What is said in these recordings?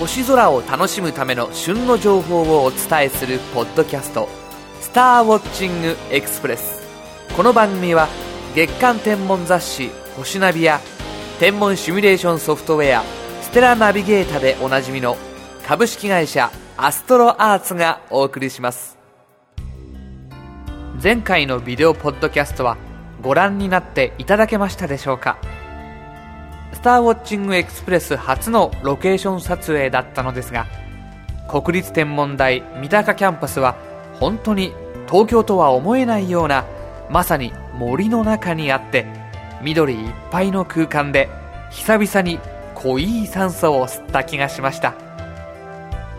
星空を楽しむための旬の情報をお伝えするポッドキャスト「スターウォッチングエクスプレス」この番組は月間天文雑誌「星ナビ」や天文シミュレーションソフトウェア「ステラナビゲータ」でおなじみの株式会社アストロアーツがお送りします。前回のビデオポッドキャストはご覧になっていただけましたでしょうか？スターウォッチングエクスプレス初のロケーション撮影だったのですが国立天文台三鷹キャンパスは本当に東京とは思えないようなまさに森の中にあって緑いっぱいの空間で久々に濃い酸素を吸った気がしました。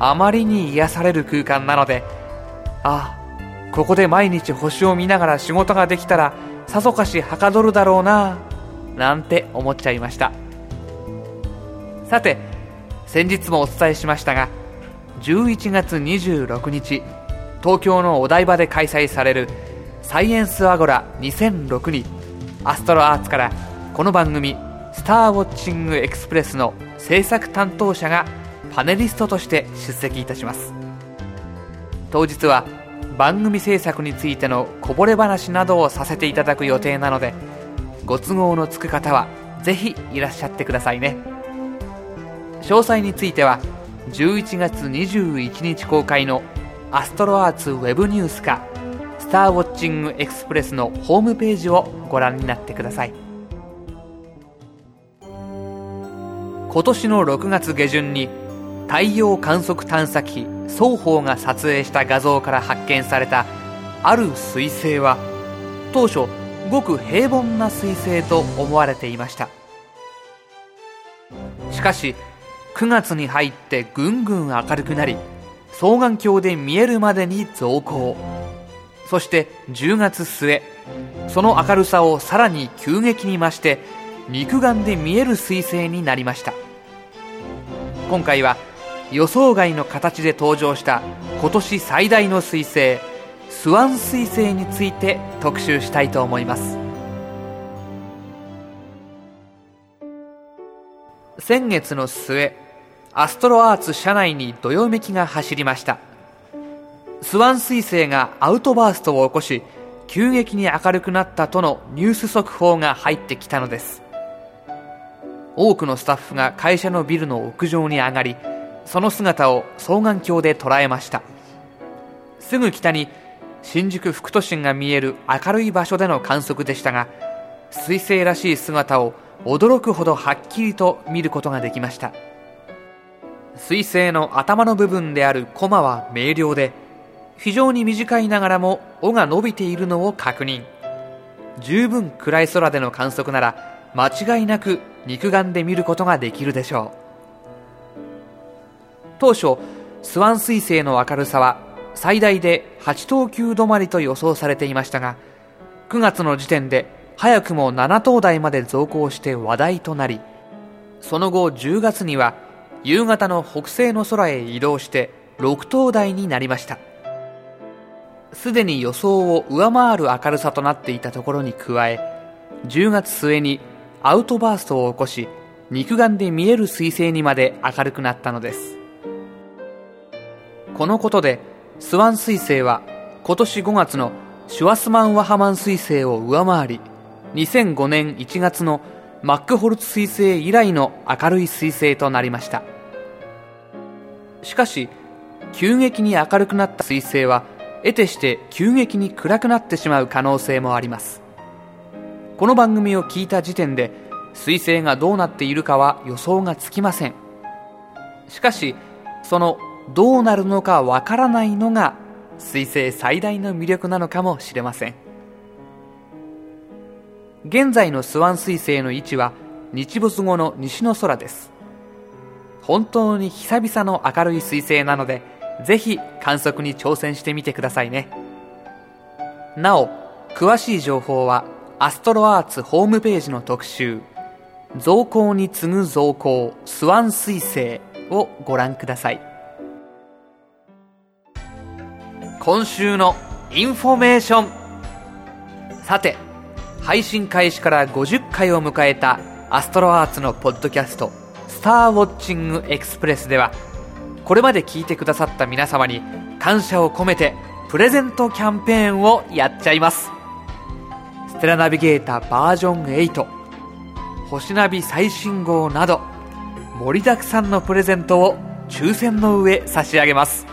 あまりに癒される空間なのでああここで毎日星を見ながら仕事ができたらさぞかしはかどるだろうな。なんて思っちゃいました。さて先日もお伝えしましたが11月26日東京のお台場で開催されるサイエンスアゴラ2006にアストロアーツからこの番組「スターウォッチングエクスプレス」の制作担当者がパネリストとして出席いたします。当日は番組制作についてのこぼれ話などをさせていただく予定なのでご都合のつく方はぜひいらっしゃってくださいね。詳細については11月21日公開のアストロアーツウェブニュースかスターウォッチングエクスプレスのホームページをご覧になってください。今年の6月下旬に太陽観測探査機双方が撮影した画像から発見されたある彗星は当初ごく平凡な彗星と思われていました。しかし9月に入ってぐんぐん明るくなり双眼鏡で見えるまでに増光。そして10月末その明るさをさらに急激に増して肉眼で見える彗星になりました。今回は予想外の形で登場した今年最大の彗星スワン彗星について特集したいと思います。先月の末アストロアーツ社内にどよめきが走りました。スワン彗星がアウトバーストを起こし急激に明るくなったとのニュース速報が入ってきたのです。多くのスタッフが会社のビルの屋上に上がりその姿を双眼鏡で捉えました。すぐ北に新宿副都心が見える明るい場所での観測でしたが彗星らしい姿を驚くほどはっきりと見ることができました。彗星の頭の部分であるコマは明瞭で非常に短いながらも尾が伸びているのを確認。十分暗い空での観測なら間違いなく肉眼で見ることができるでしょう。当初スワン彗星の明るさは最大で8等級止まりと予想されていましたが9月の時点で早くも7等台まで増降して話題となりその後10月には夕方の北西の空へ移動して6灯台になりました。すでに予想を上回る明るさとなっていたところに加え10月末にアウトバーストを起こし肉眼で見える彗星にまで明るくなったのです。このことでスワン彗星は今年5月のシュワスマン・ワハマン彗星を上回り2005年1月のマックホルツ彗星以来の明るい彗星となりました。しかし急激に明るくなった彗星は得てして急激に暗くなってしまう可能性もあります。この番組を聞いた時点で彗星がどうなっているかは予想がつきません。しかしそのどうなるのかわからないのが彗星最大の魅力なのかもしれません。現在のスワン彗星の位置は日没後の西の空です。本当に久々の明るい彗星なのでぜひ観測に挑戦してみてくださいね。なお詳しい情報はアストロアーツホームページの特集増光に次ぐ増光スワン彗星をご覧ください。今週のインフォメーション。さて配信開始から50回を迎えたアストロアーツのポッドキャストスターウォッチングエクスプレスではこれまで聞いてくださった皆様に感謝を込めてプレゼントキャンペーンをやっちゃいます。ステラナビゲーターバージョン8星ナビ最新号など盛りだくさんのプレゼントを抽選の上差し上げます。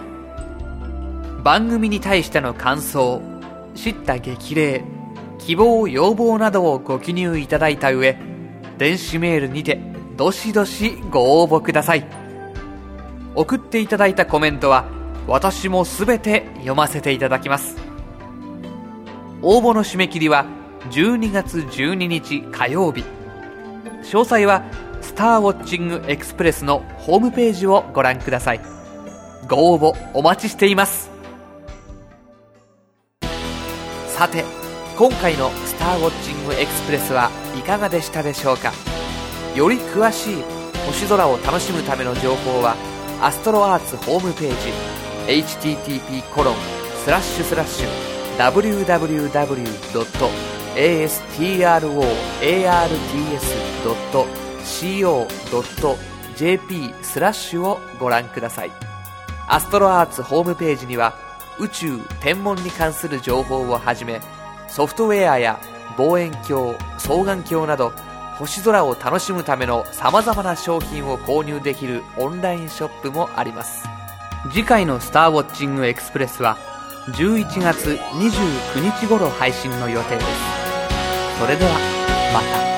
番組に対しての感想知った激励希望要望などをご記入いただいた上電子メールにてどしどしご応募ください。送っていただいたコメントは私もすべて読ませていただきます。応募の締め切りは12月12日火曜日。詳細はスターウォッチングエクスプレスのホームページをご覧ください。ご応募お待ちしています。さて今回のスターウォッチングエクスプレスはいかがでしたでしょうか？より詳しい星空を楽しむための情報はアストロアーツホームページ http コロンスラッシュスラッシュ www.astroarts.co.jp スラッシュをご覧ください。アストロアーツホームページには宇宙天文に関する情報をはじめソフトウェアや望遠鏡双眼鏡など星空を楽しむための様々な商品を購入できるオンラインショップもあります。次回のスターウォッチングエクスプレスは11月29日頃配信の予定です。それではまた。